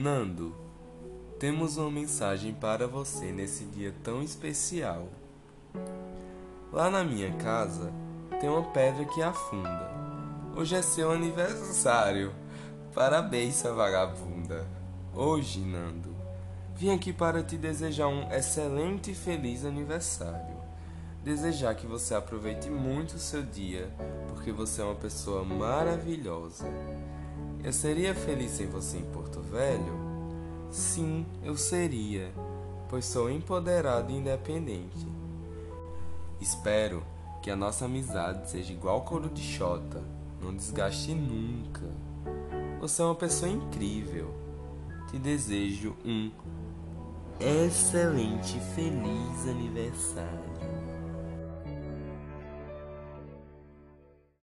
Nando, temos uma mensagem para você nesse dia tão especial. Lá na minha casa tem uma pedra que afunda. Hoje é seu aniversário. Parabéns, sua vagabunda. Hoje, Nando, vim aqui para te desejar um excelente e feliz aniversário. Desejar que você aproveite muito o seu dia, porque você é uma pessoa maravilhosa. Eu seria feliz sem você em Porto Velho? Sim, eu seria, pois sou empoderado e independente. Espero que a nossa amizade seja igual couro de chota, não desgaste nunca. Você é uma pessoa incrível. Te desejo um excelente feliz aniversário.